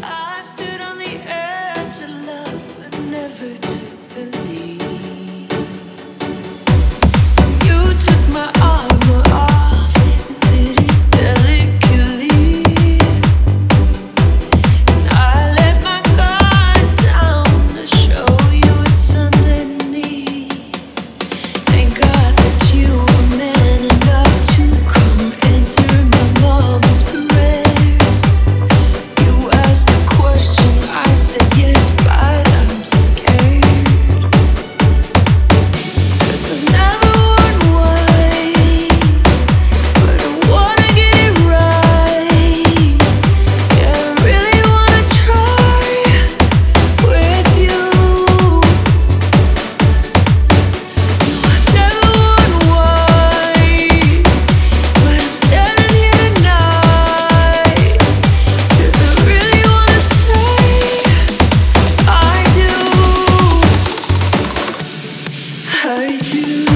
I've stood on the edge of love, but never took the lead. I do.